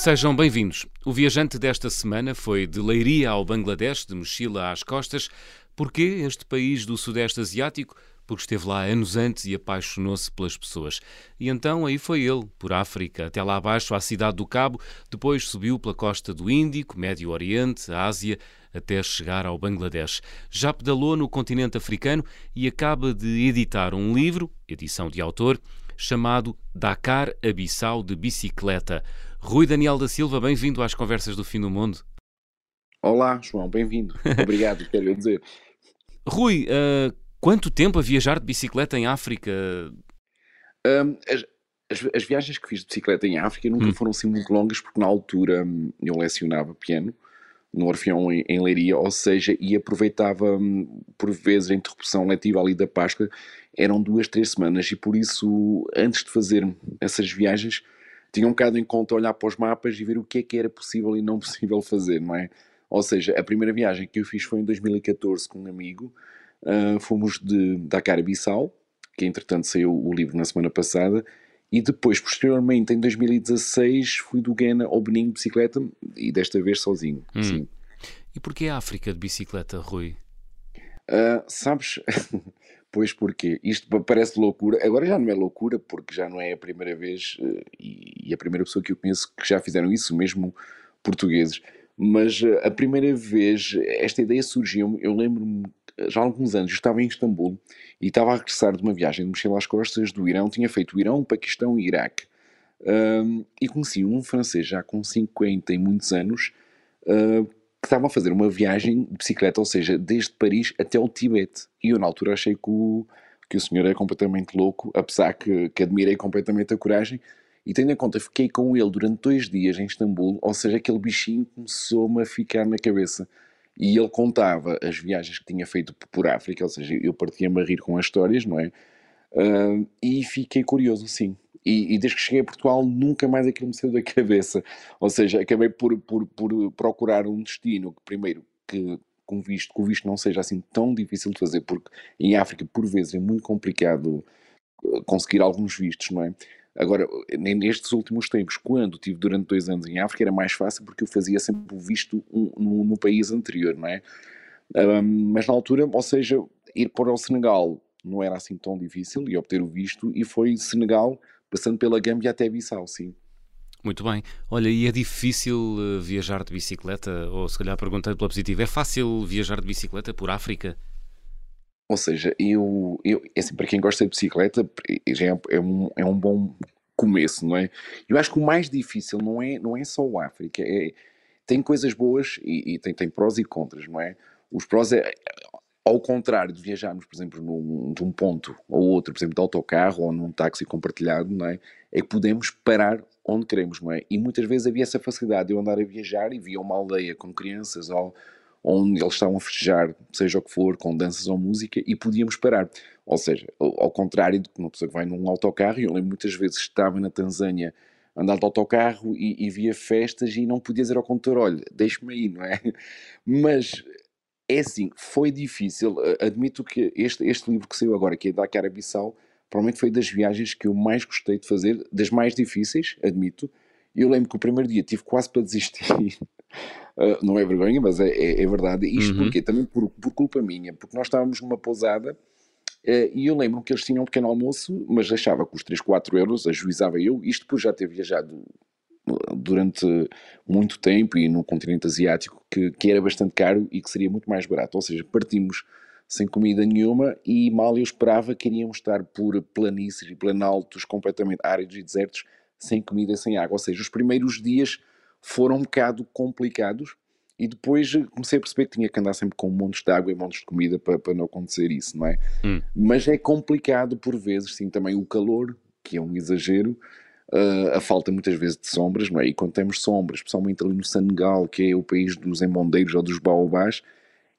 Sejam bem-vindos. O viajante desta semana foi de Leiria ao Bangladesh, de mochila às costas. Porquê este país do Sudeste Asiático? Porque esteve lá anos antes e apaixonou-se pelas pessoas. E então aí foi ele, por África, até lá abaixo à cidade do Cabo, depois subiu pela costa do Índico, Médio Oriente, Ásia, até chegar ao Bangladesh. Já pedalou no continente africano e acaba de editar um livro, edição de autor, chamado Dakar Abissal de Bicicleta. Rui Daniel da Silva, bem-vindo às Conversas do Fim do Mundo. Olá, João, bem-vindo. Obrigado, quero dizer. Rui, uh, quanto tempo a viajar de bicicleta em África? Um, as, as, as, viagens que fiz de bicicleta em África nunca hum. foram assim muito longas, porque na altura hum, eu lecionava piano no Orfeão em, em Leiria, ou seja, e aproveitava hum, por vezes a interrupção letiva ali da Páscoa, eram duas, três semanas, e por isso, antes de fazer essas viagens, tinha um bocado em conta olhar para os mapas e ver o que é que era possível e não possível fazer, não é? Ou seja, a primeira viagem que eu fiz foi em 2014 com um amigo, uh, fomos de Dakar a Bissau, que entretanto saiu o livro na semana passada, e depois, posteriormente, em 2016, fui do Ghana ao Benin de bicicleta e desta vez sozinho. Hum. Sim. E porquê a África de bicicleta, Rui? Uh, sabes, pois porque isto parece loucura, agora já não é loucura porque já não é a primeira vez uh, e, a primeira pessoa que eu conheço que já fizeram isso, mesmo portugueses. Mas uh, a primeira vez esta ideia surgiu, eu lembro-me já há alguns anos, eu estava em Istambul e estava a regressar de uma viagem de mochila às costas do Irão, tinha feito Irão, Paquistão e Iraque. Um, e conheci um francês já com 50 e muitos anos uh, que estava a fazer uma viagem de bicicleta, ou seja, desde Paris até o Tibete. E eu na altura achei que o, que o senhor é completamente louco, apesar que, que admirei completamente a coragem. E tendo em conta, fiquei com ele durante dois dias em Istambul, ou seja, aquele bichinho começou-me a ficar na cabeça. E ele contava as viagens que tinha feito por África, ou seja, eu partia-me a rir com as histórias, não é? Uh, e fiquei curioso, sim. E, e, desde que cheguei a Portugal nunca mais aquilo me saiu da cabeça. Ou seja, acabei por, por, por procurar um destino que, primeiro, que com visto, o visto não seja assim tão difícil de fazer, porque em África, por vezes, é muito complicado ah, conseguir alguns vistos, não é? Agora, nestes últimos tempos, quando tive durante dois anos em África, era mais fácil porque eu fazia sempre o visto no, no país anterior, não é? Um, mas na altura, ou seja, ir para o Senegal não era assim tão difícil e obter o visto, e foi Senegal, passando pela Gâmbia até Bissau, sim. Muito bem. Olha, e é difícil uh, viajar de bicicleta? Ou se calhar perguntando pela positiva, é fácil viajar de bicicleta por África? Ou seja, eu, eu é assim, para quem gosta de bicicleta, já é, é, um, é um bom começo, não é? Eu acho que o mais difícil não é, não é só o África, é, tem coisas boas e, e tem, tem prós e contras, não é? Os prós é, ao contrário de viajarmos, por exemplo, num, de um ponto ou outro, por exemplo, de autocarro ou num táxi compartilhado, não é? É que podemos parar onde queremos, não é? E muitas vezes havia essa facilidade de eu andar a viajar e via uma aldeia com crianças ou onde eles estavam a festejar, seja o que for, com danças ou música, e podíamos parar. Ou seja, ao contrário de uma pessoa que vai num autocarro, e eu lembro muitas vezes estava na Tanzânia andar de autocarro e, e via festas e não podia dizer ao condutor, olha, deixe-me aí, não é? Mas é assim, foi difícil, admito que este, este livro que saiu agora, que é da Cara-Bissau, provavelmente foi das viagens que eu mais gostei de fazer, das mais difíceis, admito, eu lembro que o primeiro dia tive quase para desistir. Uh, não é vergonha, mas é, é, é verdade. Isto uhum. porque também por, por, culpa minha, porque nós estávamos numa pousada uh, e eu lembro que eles tinham um pequeno almoço, mas achava que os 3, 4 euros ajuizava eu. Isto depois já ter viajado durante muito tempo e no continente asiático, que, que era bastante caro e que seria muito mais barato. Ou seja, partimos sem comida nenhuma e mal eu esperava que iríamos estar por planícies e planaltos completamente áridos e desertos sem comida, sem água. Ou seja, os primeiros dias foram um bocado complicados e depois comecei a perceber que tinha que andar sempre com montes de água e montes de comida para, para não acontecer isso, não é? Hum. Mas é complicado por vezes, sim, também o calor, que é um exagero, uh, a falta muitas vezes de sombras, não é? E quando temos sombras, especialmente ali no Senegal, que é o país dos embondeiros ou dos baobás,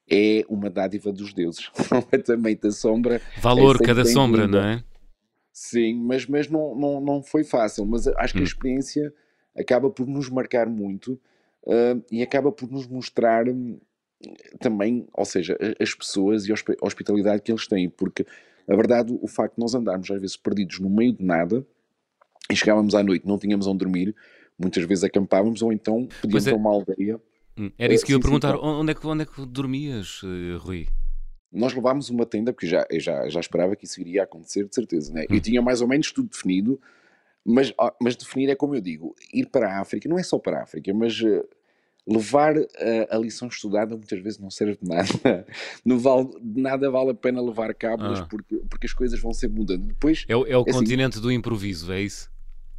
é uma dádiva dos deuses. Completamente a sombra. Valor é cada sombra, não é? Sim, mas, mas não, não, não foi fácil. Mas acho que a hum. experiência acaba por nos marcar muito uh, e acaba por nos mostrar hum, também, ou seja, as pessoas e a hospitalidade que eles têm, porque a verdade, o facto de nós andarmos às vezes perdidos no meio de nada e chegávamos à noite, não tínhamos onde dormir, muitas vezes acampávamos ou então podíamos é. a uma aldeia. Hum, era isso que eu ia perguntar. Onde, é que, onde é que dormias, Rui? Nós levámos uma tenda, porque já, já, já esperava que isso iria acontecer, de certeza. Né? Hum. Eu tinha mais ou menos tudo definido, mas, mas definir é como eu digo: ir para a África, não é só para a África, mas uh, levar uh, a lição estudada muitas vezes não serve de nada. Não vale, nada vale a pena levar cábulas ah. porque, porque as coisas vão sempre mudando. Depois, é, é o é continente assim, do improviso, é isso?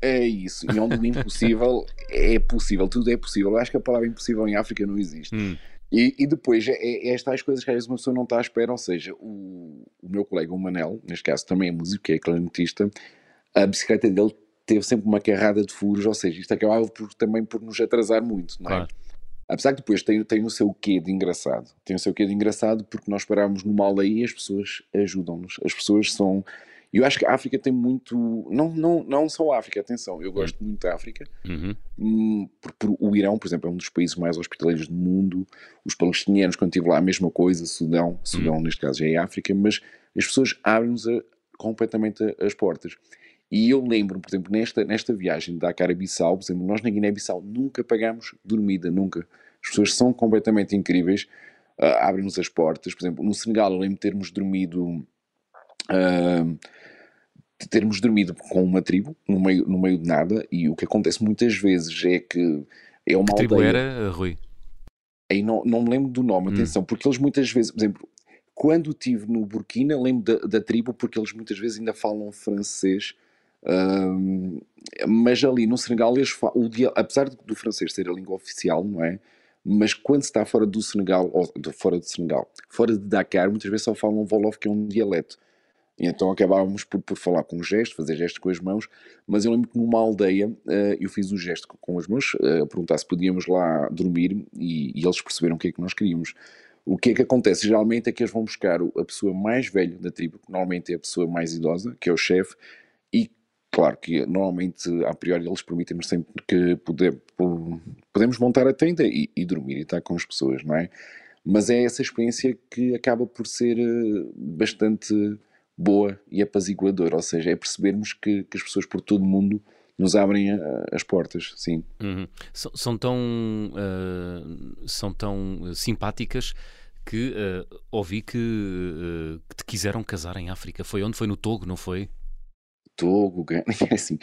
É isso, e onde o impossível é possível, tudo é possível. Eu acho que a palavra impossível em África não existe. Hum. E, e, depois, é, é estas coisas que às vezes uma pessoa não está à espera, ou seja, o, o meu colega, o Manel, neste caso também é músico, que é clarinetista, a bicicleta dele teve sempre uma carrada de furos, ou seja, isto acabava por, também por nos atrasar muito, não é? Claro. Apesar que depois tem, tem o seu quê de engraçado. Tem o seu quê de engraçado porque nós paramos numa aldeia e as pessoas ajudam-nos. As pessoas são. Eu acho que a África tem muito. Não, não, não só a África, atenção, eu gosto muito da África. Uhum. Hum, por, por, o Irão, por exemplo, é um dos países mais hospitaleiros do mundo. Os palestinianos, quando estive lá, a mesma coisa. Sudão, Sudão uhum. neste caso já é África, mas as pessoas abrem-nos completamente as portas. E eu lembro, por exemplo, nesta, nesta viagem da Dakar-Bissau, por exemplo, nós na Guiné-Bissau nunca pagámos dormida, nunca. As pessoas são completamente incríveis, uh, abrem-nos as portas. Por exemplo, no Senegal eu lembro de termos dormido... Uh, termos dormido com uma tribo no meio, no meio de nada e o que acontece muitas vezes é que é uma que aldeia... tribo era, Rui? Aí não, não me lembro do nome, hum. atenção, porque eles muitas vezes, por exemplo, quando estive no Burkina, lembro da, da, tribo porque eles muitas vezes ainda falam francês mas ali no Senegal, eles o dia, apesar do francês ser a língua oficial, não é? Mas quando se está fora do Senegal, ou de, fora do Senegal, fora de Dakar, muitas vezes só falam um Wolof, que é um dialeto. E então acabávamos por, por falar com gestos, fazer gestos com as mãos, mas eu lembro que numa aldeia uh, eu fiz o gesto com as mãos, uh, a perguntar se podíamos lá dormir e, e, eles perceberam o que é que nós queríamos. O que é que acontece? Geralmente é que eles vão buscar a pessoa mais velha da tribo, que normalmente é a pessoa mais idosa, que é o chefe, e Claro que normalmente, a priori, eles permitem-nos sempre que poder, podemos montar a tenda e, e, dormir e estar com as pessoas, não é? Mas é essa experiência que acaba por ser eh, bastante boa e apaziguadora, ou seja, é percebermos que, que as pessoas por todo o mundo nos abrem a, as portas, sim. Uhum. São, são, tão, uh, são tão simpáticas que uh, ouvi que, uh, que te quiseram casar em África. Foi onde? Foi no Togo, não foi? Togo, Gana, assim,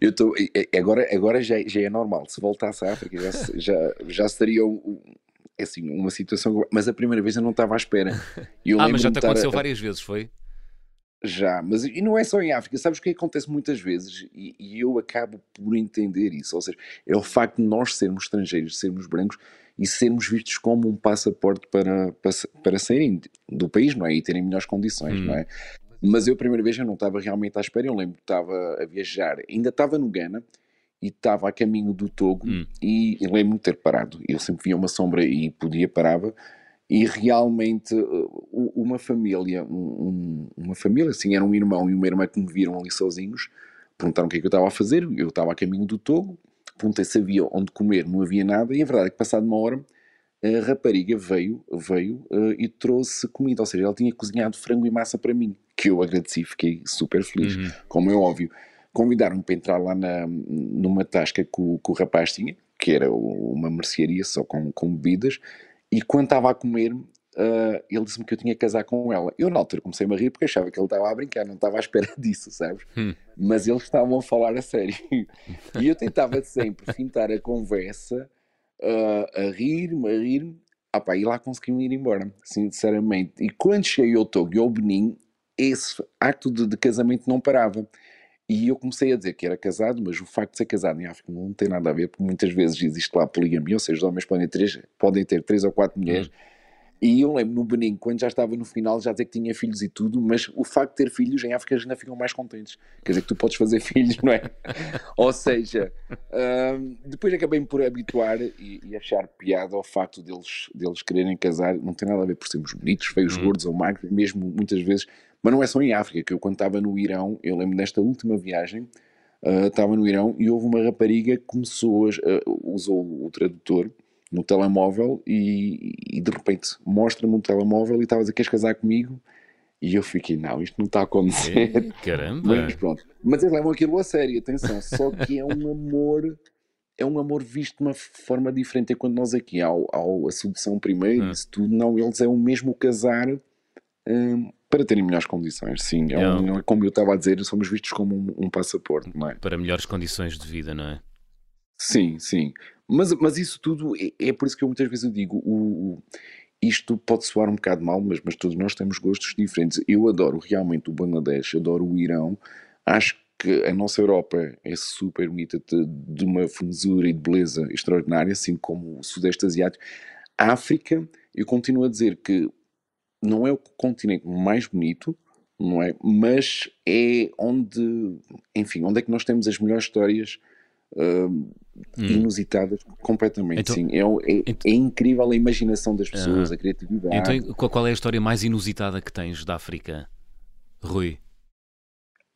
eu estou, agora, agora já, já é normal, se voltasse à África já, já, já seria é assim, uma situação, mas a primeira vez eu não estava à espera. ah, mas já te aconteceu a, várias vezes, foi? Já, mas e não é só em África, sabes o que acontece muitas vezes e, e, eu acabo por entender isso, ou seja, é o facto de nós sermos estrangeiros, sermos brancos e sermos vistos como um passaporte para, para, para saírem do país, não é? E terem melhores condições, hum. não é? Mas eu, a primeira vez, eu não estava realmente à espera. Eu lembro que estava a viajar, ainda estava no Ghana e estava a caminho do Togo hum. e, e lembro-me de ter parado. Eu sempre via uma sombra e podia, parava. E realmente uh, uma família, um, uma família, assim, era um irmão e uma irmã que me viram ali sozinhos, perguntaram o que é que eu estava a fazer. Eu estava a caminho do Togo, perguntei se havia onde comer, não havia nada, e a verdade é que passado uma hora a rapariga veio, veio uh, e trouxe comida, ou seja, ela tinha cozinhado frango e massa para mim, que eu agradeci, fiquei super feliz, uhum. como é óbvio. Convidaram-me para entrar lá na, numa tasca que o, que o rapaz tinha, que era uma mercearia só com, com bebidas, e quando estava a comer, uh, ele disse-me que eu tinha que casar com ela. Eu na altura comecei a rir porque achava que ele estava a brincar, não estava à espera disso, sabes? Hum. Mas eles estavam a falar a sério. e eu tentava sempre fintar a conversa uh, a rir-me, a rir-me. Ah pá, e lá consegui-me ir embora, sinceramente. E quando cheguei ao Togo e ao Benin, esse acto de, de, casamento não parava. E eu comecei a dizer que era casado, mas o facto de ser casado em África não tem nada a ver, porque muitas vezes existe lá poligamia, ou seja, os homens podem ter três, podem ter três ou quatro mulheres. Hum e eu lembro no Benin, quando já estava no final, já dizer que tinha filhos e tudo, mas o facto de ter filhos em África ainda ficam mais contentes. Quer dizer que tu podes fazer filhos, não é? Ou seja, um, depois acabei por habituar e, e, achar piada ao facto deles, deles quererem casar. Não tem nada a ver por sermos bonitos, feios, uhum. gordos ou magros, mesmo muitas vezes. Mas não é só em África, que eu quando estava no Irão, eu lembro nesta última viagem, uh, estava no Irão e houve uma rapariga que começou, a, uh, usou o tradutor no telemóvel e, e de repente mostra-me um telemóvel e estava a dizer queres casar comigo E eu fiquei, não, isto não está a acontecer. Ei, caramba! Mas pronto. Mas eles levam aquilo a sério, atenção. Só que é um amor, é um amor visto de uma forma diferente. É quando nós aqui, ao, ao a sedução primeiro, Hum. isso tudo, não, eles é o mesmo casar hum, para terem melhores condições. Sim, é É. um- é como eu estava a dizer, somos vistos como um, um passaporte, não é? Para melhores condições de vida, não é? Sim, sim. Mas, mas isso tudo é, é por isso que eu muitas vezes eu digo: o, o- isto pode soar um bocado mal, mas, mas todos nós temos gostos diferentes. Eu adoro realmente o Bangladesh, adoro o Irão. Acho que a nossa Europa é super bonita, de, de uma formosura e de beleza extraordinária, assim como o Sudeste Asiático. A África, eu continuo a dizer que não é o continente mais bonito, não é? Mas é onde, enfim, onde é que nós temos as melhores histórias hum, Hum. inusitadas completamente, Então- sim. É, é- ent- é incrível a imaginação das pessoas, a criatividade. Então, qual é a história mais inusitada que tens da África, Rui?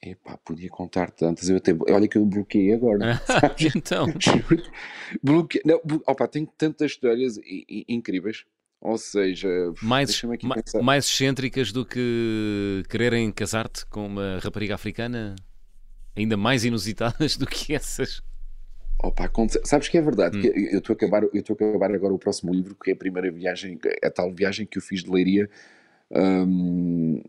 Epá, podia contar tantas. Eu até, olha que eu bloqueei agora. então, Bloque... Não, opa, tem tantas histórias incríveis. Ou seja, mais, ma- pensar. mais excêntricas do que quererem casar-te com uma rapariga africana? Ainda mais inusitadas do que essas? Opa, acontece- Sabes que é verdade? Hum. que eu estou a acabar, eu estou a acabar agora o próximo livro, que é a primeira viagem, a tal viagem que eu fiz de Leiria hum,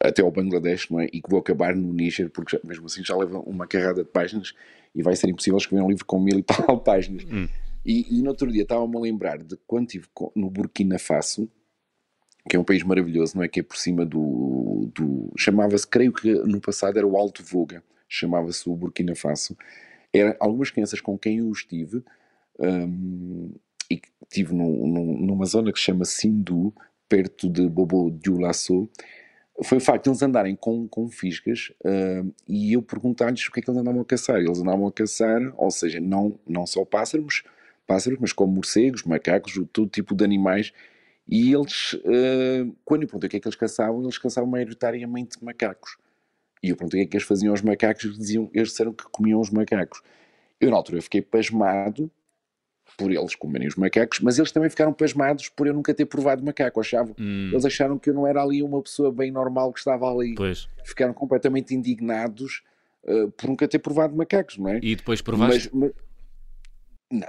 até ao Bangladesh, não é? E que vou acabar no Níger, porque já- mesmo assim já leva uma carrada de páginas e vai ser impossível escrever um livro com mil e tal páginas. Hum. E, e no outro dia estava-me a lembrar de quando estive no Burkina Faso, que é um país maravilhoso, não é? Que é por cima do. do chamava-se, creio que no passado era o Alto Voga, chamava-se o Burkina Faso. Eram algumas crianças com quem eu estive, hum, e estive num- num- numa zona que se chama Sindu, perto de Bobo Dioulasso, foi o facto de eles andarem com, com fisgas hum, e eu perguntar-lhes o que é que eles andavam a caçar. Eles andavam a caçar, ou seja, não, não só pássaros, pássaros, mas como morcegos, macacos, todo tipo de animais. E eles, hum, quando eu perguntei o que é que eles caçavam, eles caçavam maioritariamente macacos. E eu perguntei o que é que eles faziam aos macacos, eles, diziam, eles disseram que comiam os macacos. Eu, na altura, fiquei pasmado por eles comerem os macacos, mas eles também ficaram pasmados por eu nunca ter provado macaco. Achavam, Hum, eles acharam que eu não era ali uma pessoa bem normal que estava ali. pois. Ficaram completamente indignados uh, por nunca ter provado macacos, não é? E depois provaste? Mas, mas-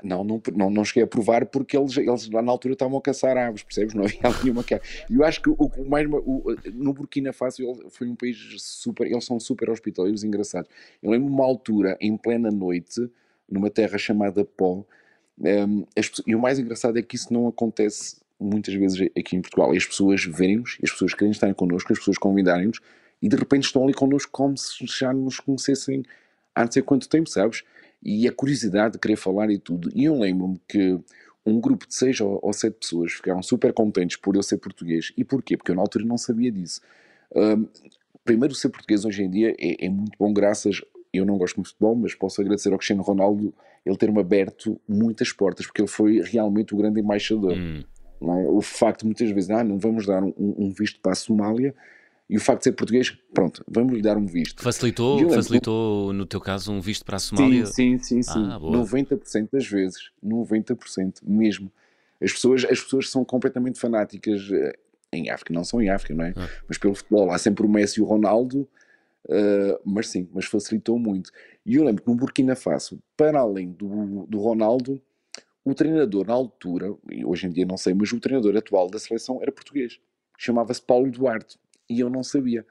não, não, não, não cheguei a provar porque eles, eles lá na altura estavam a caçar aves, percebes? Não havia ali uma macaco. E eu acho que o, o mais, o- no Burkina Faso foi um país super, eles são super hospitaleiros engraçados. Eu lembro uma altura, em plena noite, numa terra chamada Pó, um, as pessoas- e o mais engraçado é que isso não acontece muitas vezes aqui em Portugal. As pessoas verem-nos, as pessoas querem estar connosco, as pessoas convidarem-nos e de repente estão ali connosco como se já nos conhecessem há não sei quanto tempo, sabes? E a curiosidade de querer falar e tudo. E eu lembro-me que um grupo de seis ou, sete pessoas ficaram super contentes por eu ser português. E porquê? Porque eu na altura não sabia disso. Um, primeiro, ser português hoje em dia é, é muito bom, graças. Eu não gosto muito de futebol, mas posso agradecer ao Cristiano Ronaldo ele ter-me aberto muitas portas, porque ele foi realmente o grande embaixador. Hum, é? O facto de muitas vezes, ah, não vamos dar um, um visto para a Somália, e o facto de ser português, pronto, vamos lhe dar um visto. facilitou, facilitou, no teu caso, um visto para a Somália? Sim, sim, sim, sim. Ah, boa. 90% das vezes, 90% mesmo. As pessoas, as pessoas são completamente fanáticas eh, em África, não são em África, não é? Ah. Mas pelo futebol, há sempre o Messi e o Ronaldo, eh, mas sim, mas facilitou muito. E eu lembro que no Burkina Faso, para além do, do Ronaldo, o treinador na altura, e hoje em dia não sei, mas o treinador atual da seleção era português. Chamava-se Paulo Duarte. E eu não sabia.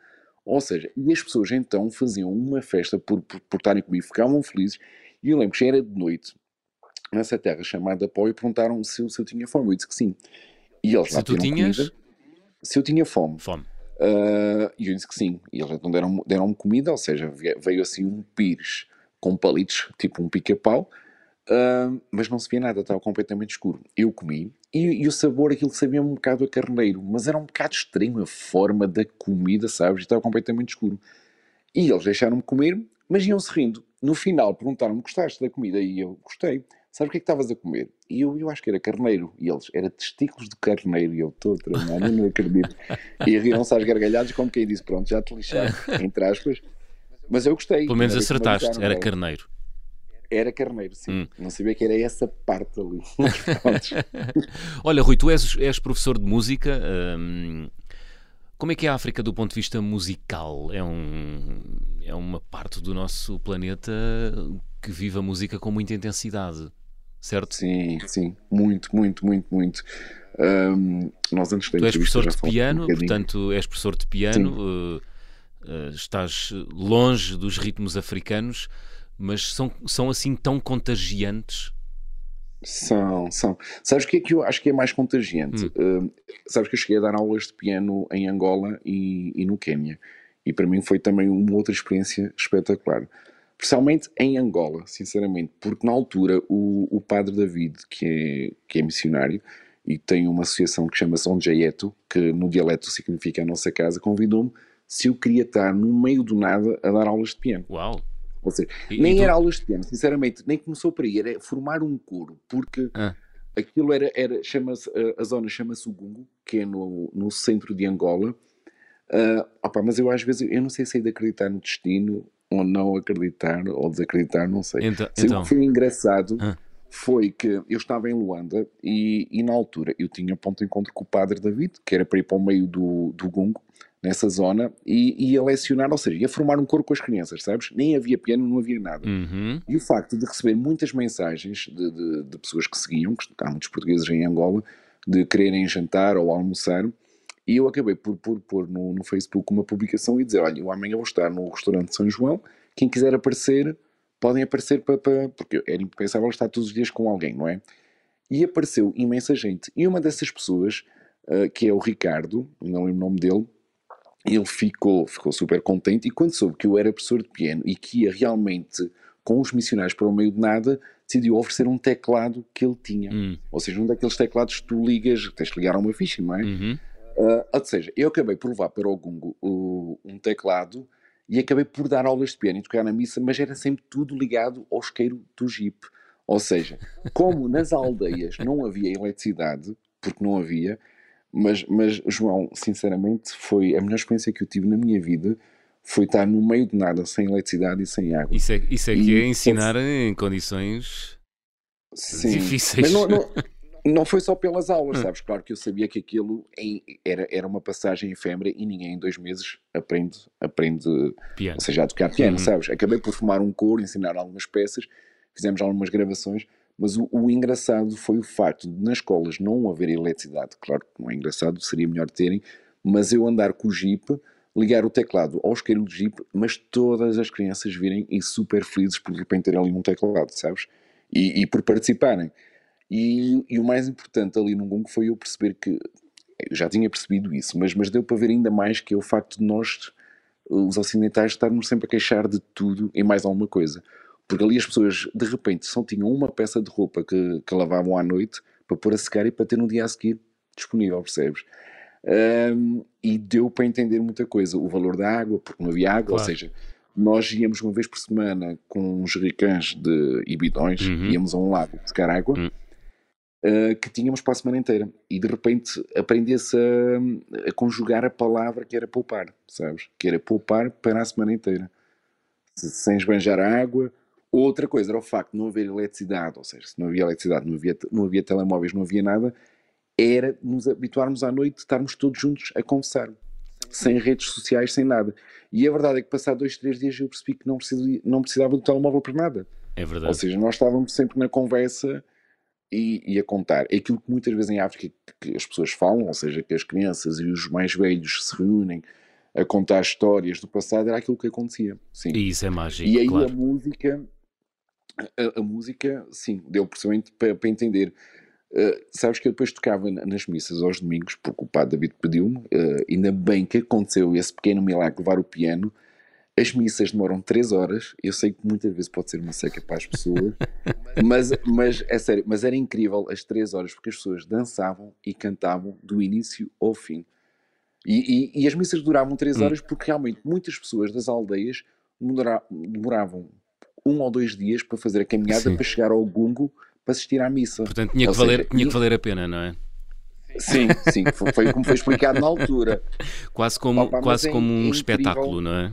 Ou seja, e as pessoas então faziam uma festa por, por, por estarem comigo, ficavam felizes. E eu lembro que já era de noite, nessa terra chamada Pó, e perguntaram se, eu- se eu tinha fome. Eu disse que sim. E eles Se tu tinhas? comida. Se eu tinha fome. Fome. Ah, E eu disse que sim. E eles então deram-me deram comida, ou seja, veio assim um pires com palitos, tipo um pica-pau, ah, mas não se via nada, estava completamente escuro. Eu comi e, e o sabor, aquilo sabia um bocado a carneiro, mas era um bocado estranho a forma da comida, sabes? Estava completamente escuro. E eles deixaram-me comer, mas iam-se rindo. No final perguntaram-me: gostaste da comida? E eu gostei. Sabes o que é que estavas a comer? E eu, eu acho que era carneiro. E eles, era testículos de carneiro. E eu, estou tramado, eu não acredito. E riram-se às gargalhadas, como quem disse: pronto, já te lixaste, entre aspas. Mas eu gostei. Pelo menos acertaste, era é? carneiro. Era carneiro, sim. Hum. Não sabia que era essa parte ali. Olha, Rui, tu és, és professor de música. hum, Como é que é a África do ponto de vista musical? É, um, é uma parte do nosso planeta que vive a música com muita intensidade, certo? Sim, sim, muito, muito, muito, muito. Um, nós antes tu és professor de piano, um portanto, és professor de piano, uh, uh, estás longe dos ritmos africanos, mas são, são assim tão contagiantes são, são. Sabes o que é que eu acho que é mais contagiante? Hum. Uh, sabes que eu cheguei a dar aulas de piano em Angola e, e no Quênia. E para mim foi também uma outra experiência espetacular. Especialmente em Angola, sinceramente, porque na altura o, o padre David, que é, que é missionário, e tem uma associação que chama-se Onjayeto, que no dialeto significa a nossa casa, convidou-me se eu queria estar no meio do nada a dar aulas de piano. Uau! Ou seja, e, nem e tu... era aulas de piano, sinceramente, nem começou por aí, era formar um coro, porque ah. aquilo era, era chama-se, a zona chama-se o Gungo, que é no, no centro de Angola. Uh, opa, mas eu às vezes, eu não sei se é de acreditar no destino ou não acreditar, ou desacreditar, não sei. Então, sei então. O que foi engraçado ah. foi que eu estava em Luanda e, e, na altura eu tinha ponto de encontro com o padre David, que era para ir para o meio do, do Gungo, nessa zona e ia lecionar, ou seja, ia formar um coro com as crianças, sabes? Nem havia piano, não havia nada. Uhum. E o facto de receber muitas mensagens de, de, de, pessoas que seguiam, que há muitos portugueses em Angola, de quererem jantar ou almoçar, e eu acabei por pôr no, no Facebook uma publicação e dizer: Olha, eu amanhã vou estar no restaurante São João, quem quiser aparecer, podem aparecer para. para porque era impensável estar todos os dias com alguém, não é? E apareceu imensa gente. E uma dessas pessoas, uh, que é o Ricardo, não lembro o nome dele, ele ficou, ficou super contente e quando soube que eu era professor de piano e que ia realmente com os missionários para o meio de nada, decidiu oferecer um teclado que ele tinha. Hum. Ou seja, um daqueles teclados que tu ligas, tens que ligar a uma ficha, não é? Uhum. Uh, ou seja, eu acabei por levar para o Gungo uh, um teclado e acabei por dar aulas de piano e tocar na missa, mas era sempre tudo ligado ao isqueiro do Jeep. Ou seja, como nas aldeias não havia eletricidade, porque não havia, mas, mas, João, sinceramente, foi a melhor experiência que eu tive na minha vida. Foi estar no meio de nada, sem eletricidade e sem água. Isso é, isso é que é ensinar em condições Sim, difíceis. Mas não, não, não foi só pelas aulas, hum. sabes? Claro que eu sabia que aquilo era, era uma passagem efêmera e ninguém em dois meses aprende, aprende piano. ou seja, a tocar piano, uhum. sabes? Acabei por formar um coro, ensinar algumas peças, fizemos algumas gravações, mas o, o, engraçado foi o facto de nas escolas não haver eletricidade. Claro que não é engraçado, seria melhor terem, mas eu andar com o Jeep, ligar o teclado ao isqueiro do Jeep, mas todas as crianças virem e super felizes por de repente terem ali um teclado, sabes? E, e por participarem. E, e, o mais importante ali no Gongo foi eu perceber que eu já tinha percebido isso, mas, mas deu para ver ainda mais que é o facto de nós, os ocidentais, estarmos sempre a queixar de tudo e mais alguma coisa. Porque ali as pessoas, de repente, só tinham uma peça de roupa que, que lavavam à noite para pôr a secar e para ter no dia a seguir disponível, percebes? Um, e deu para entender muita coisa. O valor da água, porque não havia água, claro. ou seja, nós íamos uma vez por semana com uns jericãs de, e bidões, uhum. íamos a um lago buscar água. Uhum. Uh, que tínhamos para a semana inteira e de repente aprendia-se a, a, conjugar a palavra que era poupar, sabes? Que era poupar para a semana inteira, sem esbanjar a água, Outra coisa era o facto de não haver eletricidade, ou seja, se não havia eletricidade, não havia, não havia telemóveis, não havia nada, era nos habituarmos à noite, estarmos todos juntos a conversar, sem redes sociais, sem nada. E a verdade é que, passado dois, três dias, eu percebi que não, preciso, não precisava do telemóvel para nada. É verdade. Ou seja, nós estávamos sempre na conversa e, e, a contar. É aquilo que muitas vezes em África que as pessoas falam, ou seja, que as crianças e os mais velhos se reúnem a contar histórias do passado, era aquilo que acontecia. Sim. E isso é mágico. E aí claro. a música a, a música, sim, deu precisamente para, para entender. Uh, sabes que eu depois tocava nas missas aos domingos, porque o padre David pediu-me, uh, ainda bem que aconteceu esse pequeno milagre, levar o piano. As missas demoram 3 horas, eu sei que muitas vezes pode ser uma seca para as pessoas, mas, mas é sério, mas era incrível as 3 horas, porque as pessoas dançavam e cantavam do início ao fim. E, e, e as missas duravam 3 hum. horas porque realmente muitas pessoas das aldeias demoravam um ou dois dias para fazer a caminhada Sim. para chegar ao Gungo para assistir à missa. Portanto, tinha, que valer, seja, tinha que valer a pena, não é? Sim, sim, foi como foi explicado na altura. Quase como, Opa, quase é, como um é espetáculo, não é?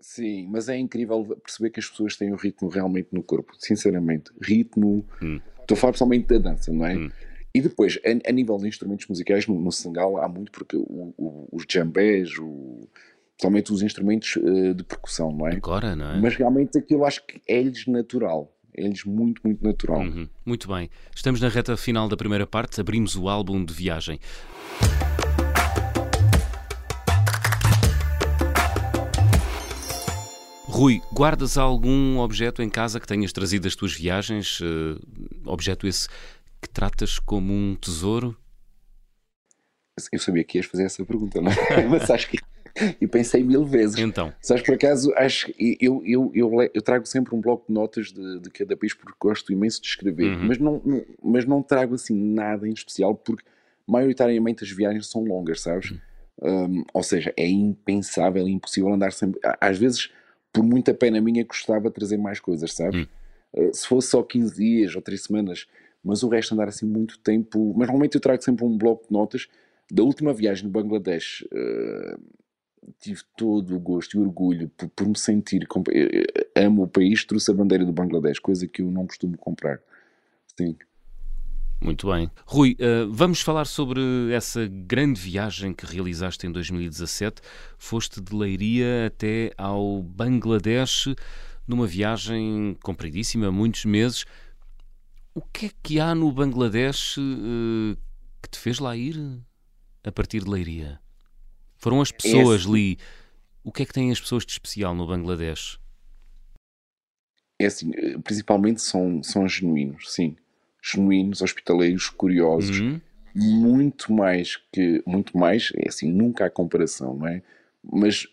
Sim, mas é incrível perceber que as pessoas têm o ritmo realmente no corpo, sinceramente. Ritmo. Hum. Estou a falar pessoalmente da dança, não é? Hum. E depois, a, a, nível de instrumentos musicais, no, no Senegal há muito, porque o, o, os jambés, o, somente os instrumentos uh, de percussão, não é? Agora, não é? Mas realmente aquilo acho que é-lhes natural. É-lhes muito, muito natural. Uhum. Muito bem. Estamos na reta final da primeira parte, abrimos o álbum de viagem. Rui, guardas algum objeto em casa que tenhas trazido das tuas viagens? Uh, objeto esse que tratas como um tesouro? Eu sabia que ias fazer essa pergunta, não é? Mas acho que eu pensei mil vezes. Então. Sabes, por acaso, acho eu, eu, eu, eu, trago sempre um bloco de notas de, de cada país porque gosto imenso de escrever, uhum. mas, não, não, mas não trago assim nada em especial porque maioritariamente as viagens são longas, sabes? Uhum. Um, ou seja, é impensável, é impossível andar sempre. Às vezes por muita pena minha, gostava de trazer mais coisas, sabes? Hum. Uh, se fosse só 15 dias ou 3 semanas, mas o resto andar assim muito tempo. Mas normalmente eu trago sempre um bloco de notas. Da última viagem no Bangladesh, uh, tive todo o gosto e orgulho por, por me sentir. Amo o país, trouxe a bandeira do Bangladesh, coisa que eu não costumo comprar. Sim. Muito bem. Rui, uh, vamos falar sobre essa grande viagem que realizaste em 2017. Foste de Leiria até ao Bangladesh, numa viagem compridíssima, muitos meses. O que é que há no Bangladesh que te fez lá ir a partir de Leiria? Foram as pessoas Esse... ali. O que é que têm as pessoas de especial no Bangladesh? É assim, eh, principalmente são, são genuínos, sim genuínos, hospitaleiros, curiosos, uhum. muito mais que, muito mais, é assim, nunca há comparação, não é? Mas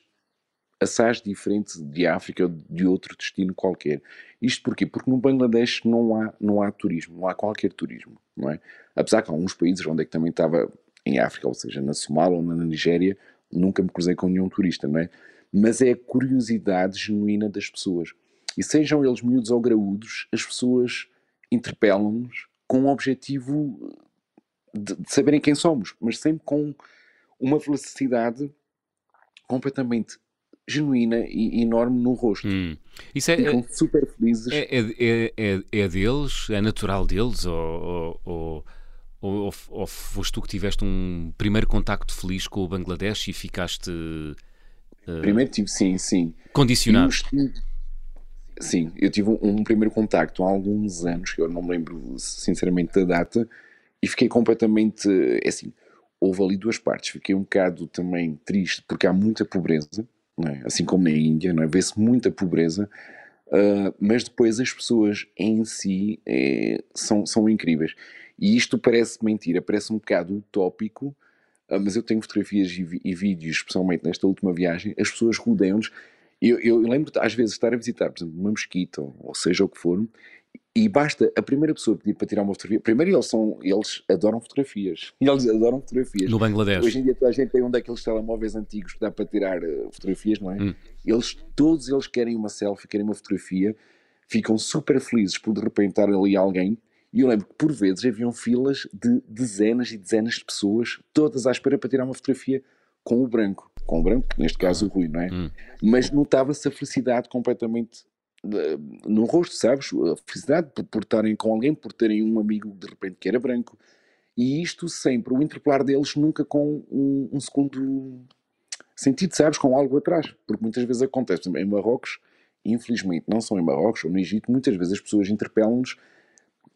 assaz diferente de África ou de outro destino qualquer. Isto porquê? Porque no Bangladesh não há, não há turismo, não há qualquer turismo, não é? Apesar que há alguns países onde é que também estava em África, ou seja, na Somália ou na Nigéria, nunca me cruzei com nenhum turista, não é? Mas é a curiosidade genuína das pessoas. E sejam eles miúdos ou graúdos, as pessoas interpelam-nos com o objetivo de, de, saberem quem somos, mas sempre com uma felicidade completamente genuína e enorme no rosto. Hum. Isso é, Ficam super felizes. É, é, é, é, deles? É natural deles? Ou, ou, ou, ou, foste tu que tiveste um primeiro contacto feliz com o Bangladesh e ficaste. Uh, primeiro tive, sim, sim. Condicionado. Sim, eu tive um, um, primeiro contacto há alguns anos, que eu não me lembro sinceramente da data, e fiquei completamente. É assim, houve ali duas partes. Fiquei um bocado também triste, porque há muita pobreza, é? assim como na Índia, é? vê-se muita pobreza, uh, mas depois as pessoas em si é, são, são incríveis. E isto parece mentira, parece um bocado utópico, uh, mas eu tenho fotografias e, e vídeos, especialmente nesta última viagem, as pessoas rodeiam-nos eu, eu, lembro às vezes estar a visitar, por exemplo, uma mesquita, ou, seja o que for, e basta a primeira pessoa pedir para tirar uma fotografia. Primeiro, eles, são, eles adoram fotografias. Eles adoram fotografias. No Bangladesh. Hoje em dia toda a gente tem um daqueles telemóveis antigos que dá para tirar uh, fotografias, não é? Hum. Eles, todos eles querem uma selfie, querem uma fotografia, ficam super felizes por de repente estar ali alguém. E eu lembro que por vezes haviam filas de dezenas e dezenas de pessoas, todas à espera para tirar uma fotografia com o branco com o branco, neste caso o Rui, não é? Hum. Mas notava-se a felicidade completamente de, no rosto, sabes? A felicidade por, por estarem com alguém, por terem um amigo de repente que era branco. E isto sempre, o interpelar deles nunca com um, um segundo sentido, sabes? Com algo atrás. Porque muitas vezes acontece. Em Marrocos, infelizmente, não só em Marrocos ou no Egito, muitas vezes as pessoas interpelam-nos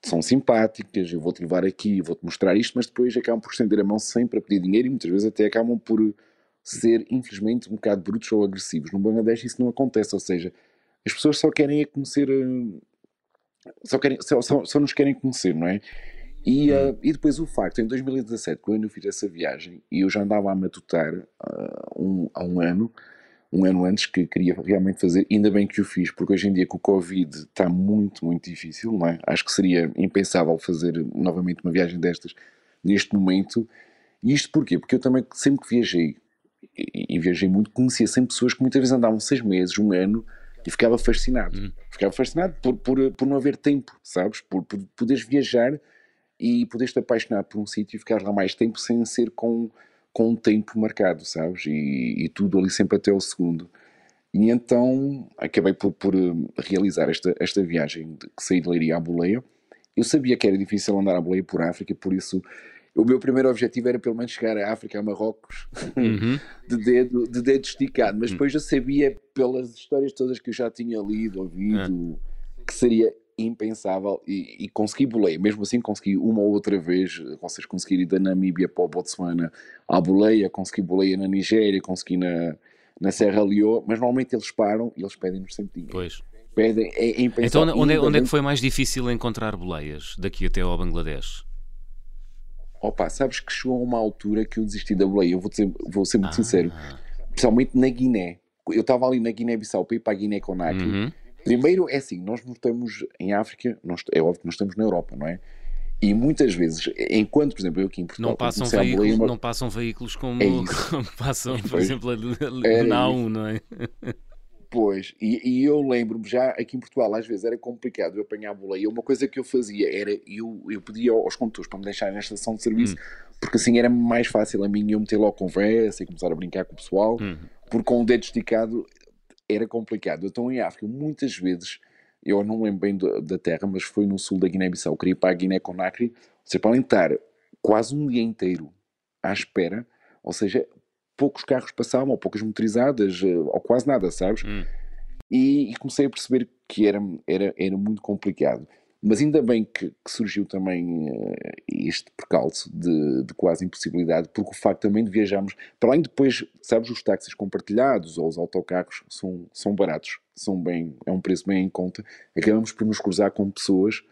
são simpáticas, eu vou-te levar aqui, vou-te mostrar isto, mas depois acabam por estender a mão sempre a pedir dinheiro e muitas vezes até acabam por ser, infelizmente, um bocado brutos ou agressivos. No Bangladesh isso não acontece, ou seja, as pessoas só querem é conhecer, uh, só, querem, só, só, só, nos querem conhecer, não é? E, uh, e depois o facto, em 2017, quando eu fiz essa viagem, e eu já andava a matutar uh, um, há um ano, um ano antes que queria realmente fazer, ainda bem que o fiz, porque hoje em dia com o Covid está muito, muito difícil, não é? Acho que seria impensável fazer novamente uma viagem destas neste momento. E isto porquê? Porque eu também sempre que viajei e, viajei muito, conhecia sempre pessoas que muitas vezes andavam seis meses, um ano, e ficava fascinado. Hum. Ficava fascinado por, por, por não haver tempo, sabes? Por, por poderes viajar e poderes te apaixonar por um sítio e ficar lá mais tempo sem ser com, com um tempo marcado, sabes? E, e tudo ali sempre até o segundo. E então acabei por, por eh, realizar esta, esta viagem de, que saí de Leiria à Boleia. eu sabia que era difícil andar a boleia por África, por isso o meu primeiro objetivo era pelo menos chegar à África, a Marrocos, uhum. de, dedo, de dedo esticado, mas hum. depois eu sabia, pelas histórias todas que eu já tinha lido, ouvido, é. que seria impensável e, e consegui boleia, mesmo assim consegui uma ou outra vez, vocês conseguirem ir da Namíbia para o Botsuana à boleia, consegui boleia na Nigéria, consegui na, na Serra Leoa, mas normalmente eles param e eles pedem-nos sempre dinheiro. Pois. Pedem, é, é impensável. Então onde é, onde é que foi mais difícil encontrar boleias daqui até ao Bangladesh? Opa, sabes que chegou a uma altura que eu desisti da boleia, eu vou, dizer, vou ser muito ah. sincero, principalmente na Guiné. Eu estava ali na Guiné-Bissau para ir para a Guiné-Conakry. Uhum. Primeiro, é assim, nós não estamos em África, nós, é óbvio que nós estamos na Europa, não é? E muitas vezes, enquanto, por exemplo, eu aqui em Portugal... Não passam, veículos, uma... não passam veículos como, é como passam, por pois, exemplo, na A1, não é? Pois, e, e eu lembro-me já aqui em Portugal, às vezes era complicado eu apanhar a boleia. Uma coisa que eu fazia era eu, eu pedia aos condutores para me deixarem na estação de serviço, hum. porque assim era mais fácil a mim eu meter logo conversa e começar a brincar com o pessoal, hum. porque com o dedo esticado era complicado. Então em África, muitas vezes, eu não lembro bem da, da terra, mas foi no sul da Guiné-Bissau, queria ir para a Guiné-Conakry, ou seja, para estar quase um dia inteiro à espera, ou seja, poucos carros passavam, ou poucas motorizadas, eh, ou quase nada, sabes? Hum. E, e, comecei a perceber que era, era, era muito complicado. Mas ainda bem que, que surgiu também uh, este percalço de, de, quase impossibilidade, porque o facto também de viajarmos, para além depois, sabes, os táxis compartilhados ou os autocarros são, são baratos, são bem, é um preço bem em conta, acabamos por nos cruzar com pessoas,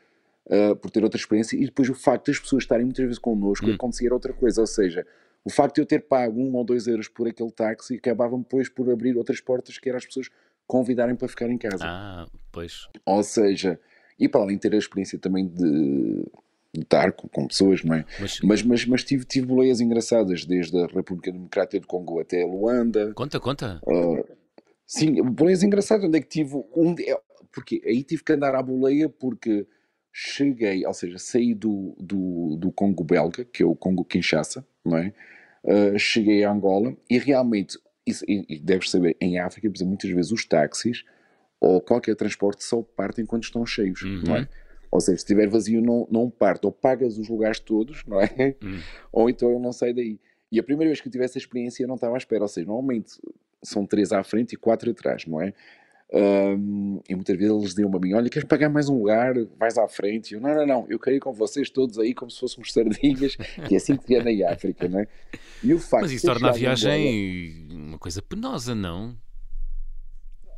uh, por ter outra experiência, e depois o facto das pessoas estarem muitas vezes connosco hum. acontecer outra coisa, ou seja, o facto de eu ter pago um ou dois euros por aquele táxi acabava depois por abrir outras portas que eram as pessoas convidarem para ficar em casa. Ah, pois. Ou seja, e para além de ter a experiência também de, de estar com, com, pessoas, não é? Mas, mas, mas, mas, tive, tive boleias engraçadas, desde a República Democrática do Congo até a Luanda. Conta, conta. Uh, sim, boleias engraçadas, onde é que tive um. Porque aí tive que andar à boleia porque cheguei, ou seja, saí do, do, do Congo belga, que é o Congo Kinshasa, não é? Uh, cheguei a Angola e realmente, isso, e, e deves saber, em África, por exemplo, muitas vezes os táxis ou qualquer transporte só partem quando estão cheios, uhum. não é? Ou seja, se estiver vazio não, não parte, ou pagas os lugares todos, não é? Uhum. Ou então eu não saio daí. E a primeira vez que eu tive essa experiência eu não estava à espera, ou seja, normalmente são três à frente e quatro atrás, não é? Um, e muitas vezes eles diziam a mim: Olha, queres pagar mais um lugar? Vais à frente. E eu: Não, não, não, eu quero ir com vocês todos aí como se fôssemos sardinhas, que é assim que é na África, não é? E o facto Mas isso torna a viagem uma coisa penosa, não?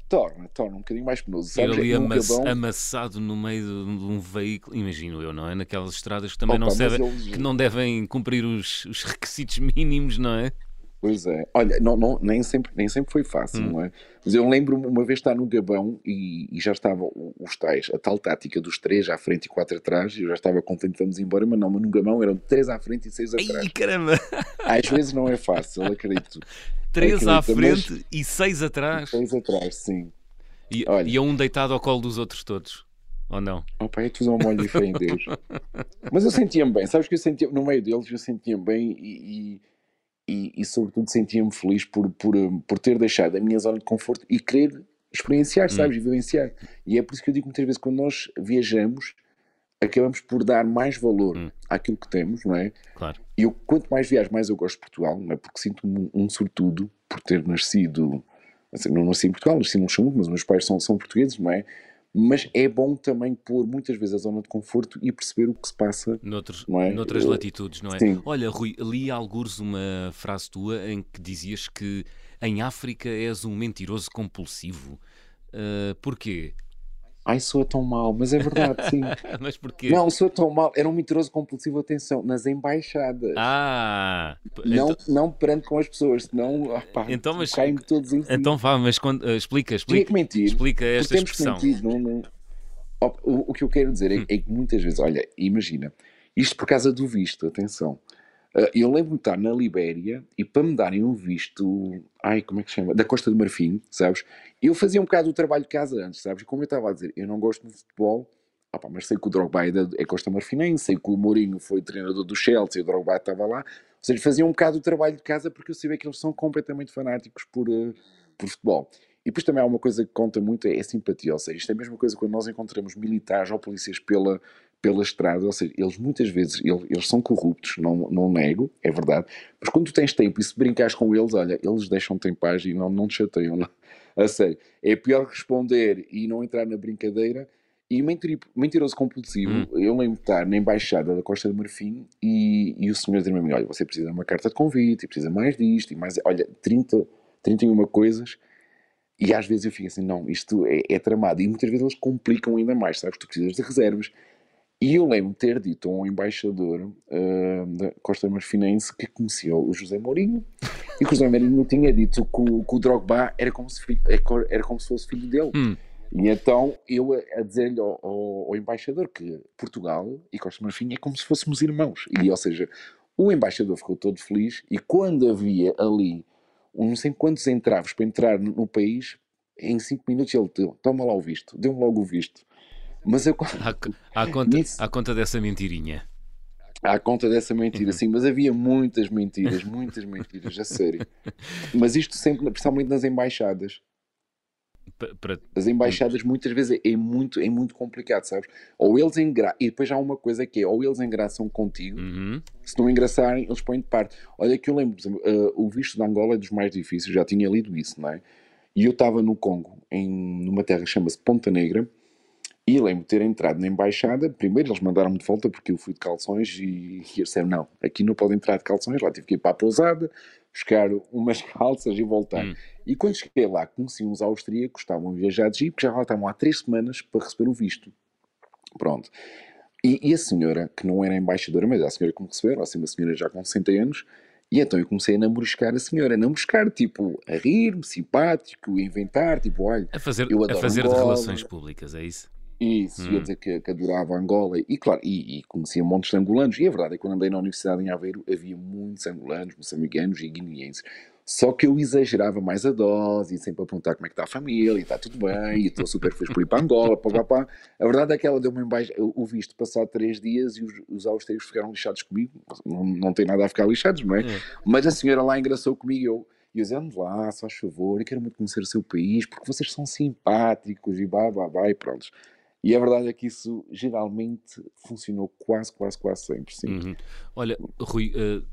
Torna, torna um bocadinho mais penoso. Sabes? ali amass amassado no meio de, um veículo, imagino eu, não é? Naquelas estradas que também Opa, não, deve, eles... que não devem cumprir os, os requisitos mínimos, não é? Pois é. Olha, não, não, nem, sempre, nem sempre foi fácil, hum. não é? Mas eu lembro uma vez estar no Gabão e, e, já estava os tais, a tal tática dos três à frente e quatro atrás, e eu já estava contente de vamos embora, mas não, mas no Gabão eram três à frente e seis atrás. Ai, caramba! Às vezes não é fácil, acredito. Três acredito, à frente e seis atrás? Seis atrás, sim. E, Olha, e um deitado ao colo dos outros todos? Ou não? Opa, é tudo um molho diferente, Deus. Mas eu sentia-me bem, sabes que eu sentia no meio deles, eu sentia-me bem e, e e, e sobretudo sentia-me feliz por, por, por ter deixado a minha zona de conforto e querer experienciar, sabes, hum. e vivenciar. E é por isso que eu digo muitas vezes quando nós viajamos, acabamos por dar mais valor hum. àquilo que temos, não é? Claro. E eu, quanto mais viajo, mais eu gosto de Portugal, não é? Porque sinto-me um, um sortudo por ter nascido, assim, não nasci em Portugal, nasci no Luxemburgo, mas meus pais são, são portugueses, não é? Mas é bom também pôr muitas vezes a zona de conforto e perceber o que se passa Noutros, é? noutras latitudes, não é? Sim. Olha, Rui, li alguns uma frase tua em que dizias que em África és um mentiroso compulsivo. Uh, porquê? Ai, soa tão mal, mas é verdade, sim. mas porquê? Não, soa tão mal. Era um mentiroso compulsivo, atenção, nas embaixadas. Ah! Não, então... não perante com as pessoas, senão opa, então, mas... caem todos em Então vá, mas quando, uh, explica, explica. que mentir. Explica esta temos expressão. Que mentir, não, não... O, o, que eu quero dizer é, hum. é que muitas vezes, olha, imagina, isto por causa do visto, atenção. Uh, eu lembro-me de estar na Libéria e para me darem um visto, ai, como é que se chama? Da Costa do Marfim, sabes? Eu fazia um bocado o trabalho de casa antes, sabes? Como eu estava a dizer, eu não gosto de futebol, opa, mas sei que o Drogba é, é Costa Marfinense, sei que o Mourinho foi treinador do Chelsea, o Drogba estava lá. Ou seja, fazia um bocado o trabalho de casa porque eu sabia que eles são completamente fanáticos por, uh, por futebol. E depois também há uma coisa que conta muito, é a simpatia. Ou seja, isto é a mesma coisa quando nós encontramos militares ou polícias pela, pela estrada, ou seja, eles muitas vezes, eles, eles, são corruptos, não, não nego, é verdade, mas quando tu tens tempo e se brincares com eles, olha, eles deixam-te em paz e não, não te chateiam, não. a sério, é pior responder e não entrar na brincadeira, e mentiroso compulsivo, hum. eu lembro de estar na embaixada da Costa do Marfim e, e o senhor dizer-me, olha, você precisa de uma carta de convite, e precisa mais disto, e mais, olha, 30, 31 coisas, e às vezes eu fico assim, não, isto é, é tramado, e muitas vezes eles complicam ainda mais, sabes, tu precisas de reservas, e eu lembro de ter dito a um embaixador uh, da Costa Marfinense que conhecia o José Mourinho e que o José Mourinho tinha dito que o, que o Drogba era como, se filho, era como se fosse filho dele. Hum. E então eu a, dizer-lhe ao, ao, ao, embaixador que Portugal e Costa Marfim é como se fôssemos irmãos. E, ou seja, o embaixador ficou todo feliz e quando havia ali não sei quantos entraves para entrar no, no país, em 5 minutos ele deu, toma lá o visto, deu-me logo o visto. Mas eu. À, à conta, nisso, à conta dessa mentirinha. À conta dessa mentira, uhum. sim, mas havia muitas mentiras, muitas mentiras, a sério. Mas isto sempre, principalmente nas embaixadas. Para... As embaixadas muitas vezes é muito, é muito complicado, sabes? Ou eles engraçam, e depois há uma coisa que é, ou eles engraçam contigo, uhum. se não engraçarem, eles põem de parte. Olha que eu lembro, por exemplo, uh, o visto de Angola é dos mais difíceis, já tinha lido isso, não é? E eu estava no Congo, em numa terra que chama-se Ponta Negra, e lembro de ter entrado na embaixada, primeiro eles mandaram-me de volta porque eu fui de calções e, e disseram, não, aqui não pode entrar de calções, lá tive que ir para a pousada, buscar umas calças e voltar. Hum. E quando cheguei lá, conheci uns austríacos, estavam a viajar de jeep, já lá estavam há três semanas para receber o visto. Pronto. E, e, a senhora, que não era embaixadora, mas a senhora que me recebeu, assim, uma senhora já com 60 anos, e então eu comecei a namoriscar a senhora, a namoriscar, tipo, a rir-me, simpático, a inventar, tipo, olha, a fazer, a fazer de relações públicas, é isso? Isso, hum. ia dizer que, que, adorava Angola e, claro, e, e, conhecia montes de angolanos. E a verdade é que quando andei na Universidade em Aveiro havia muitos angolanos, moçambicanos e guineenses. Só que eu exagerava mais a dose e sempre a perguntar como é que está a família e está tudo bem e estou super feliz por ir para Angola, pá, pá, pá. A verdade é que ela deu-me embaixo o visto passado três dias e os, os austríacos ficaram lixados comigo. Não, não tem nada a ficar lixados, não é? é. Mas a senhora lá engraçou comigo e eu. E eu dizia, lá, só favor, eu quero muito conhecer o seu país, porque vocês são simpáticos e blá, blá, blá, e pronto. E a verdade é que isso geralmente funcionou quase, quase, quase sempre, sim. Uhum. Olha, Rui, uh,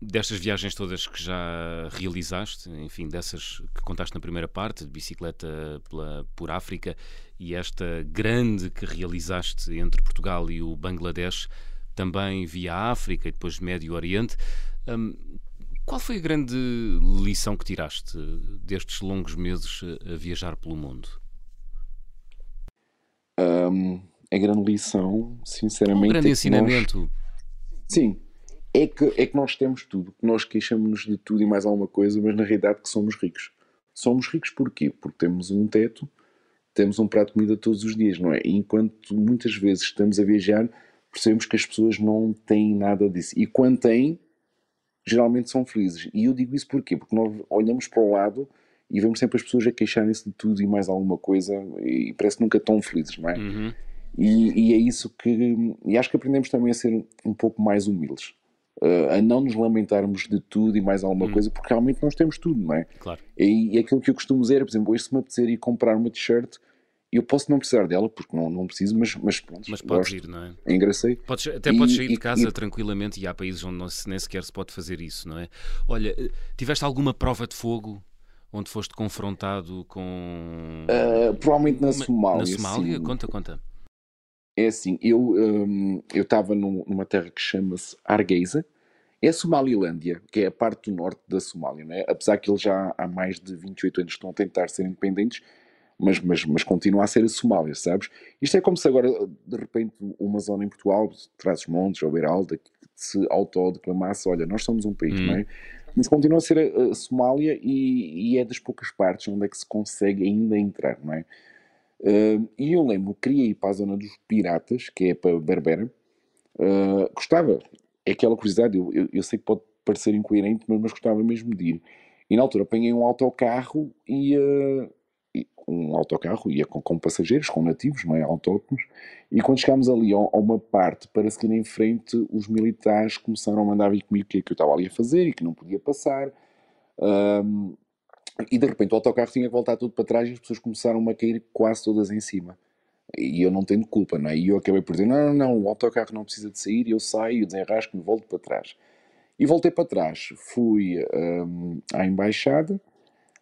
destas viagens todas que já realizaste, enfim, dessas que contaste na primeira parte, de bicicleta pela, por África, e esta grande que realizaste entre Portugal e o Bangladesh, também via África e depois Médio Oriente, um, qual foi a grande lição que tiraste destes longos meses a viajar pelo mundo? Um, a grande lição, sinceramente. Um grande é ensinamento. Nós, sim, é que, é que nós temos tudo, que nós queixamos-nos de tudo e mais alguma coisa, mas na realidade que somos ricos. Somos ricos porquê? Porque temos um teto, temos um prato de comida todos os dias, não é? E enquanto muitas vezes estamos a viajar, percebemos que as pessoas não têm nada disso. E quando têm, geralmente são felizes. E eu digo isso porquê? Porque nós olhamos para o lado e vemos sempre as pessoas a queixarem-se de tudo e mais alguma coisa e parece que nunca estão felizes, não é? Uhum. E, e, é isso que. E acho que aprendemos também a ser um pouco mais humildes. Uh, a não nos lamentarmos de tudo e mais alguma uhum. coisa, porque realmente nós temos tudo, não é? Claro. E, e aquilo que eu costumo dizer, por exemplo, hoje se me apetecer ir comprar uma t-shirt, eu posso não precisar dela, porque não, não preciso, mas, mas pronto. Mas podes ir, não é? É engraçado. Podes, até podes sair de casa e, tranquilamente e há países onde não, nem sequer se pode fazer isso, não é? Olha, eh, tiveste alguma prova de fogo onde foste confrontado com. Uh, provavelmente na Somália. Na Somália? Sim. Conta, conta. É assim, eu um, estava numa terra que chama-se Argeisa, é a Somalilândia, que é a parte do norte da Somália, né? apesar que eles já há mais de 28 anos estão a tentar ser independentes, mas, mas, mas continua a ser a Somália, sabes? Isto é como se agora, de repente, uma zona em Portugal, traz montes ou Beiralda, se autodeclamasse, olha, nós somos um país, hum. não é? Mas continua a ser a, a Somália e, e, é das poucas partes onde é que se consegue ainda entrar, não é? Uh, e eu lembro, queria ir para a zona dos piratas, que é para Berbera. Uh, gostava, é aquela curiosidade, eu, eu, eu, sei que pode parecer incoerente, mas, mas gostava mesmo de ir. E na altura apanhei um autocarro e, uh, um autocarro, ia com, com, passageiros, com nativos, não é? Autóctonos, e quando chegámos ali a, a, uma parte para seguir em frente, os militares começaram a mandar vir comigo o que é que eu estava ali a fazer e que não podia passar. Um, e de repente o autocarro tinha que voltar tudo para trás e as pessoas começaram a cair quase todas em cima. E eu não tenho culpa, não é? E eu acabei por dizer: não, não, não, o autocarro não precisa de sair, eu saio, desenrasco-me, volto para trás. E voltei para trás, fui um, à embaixada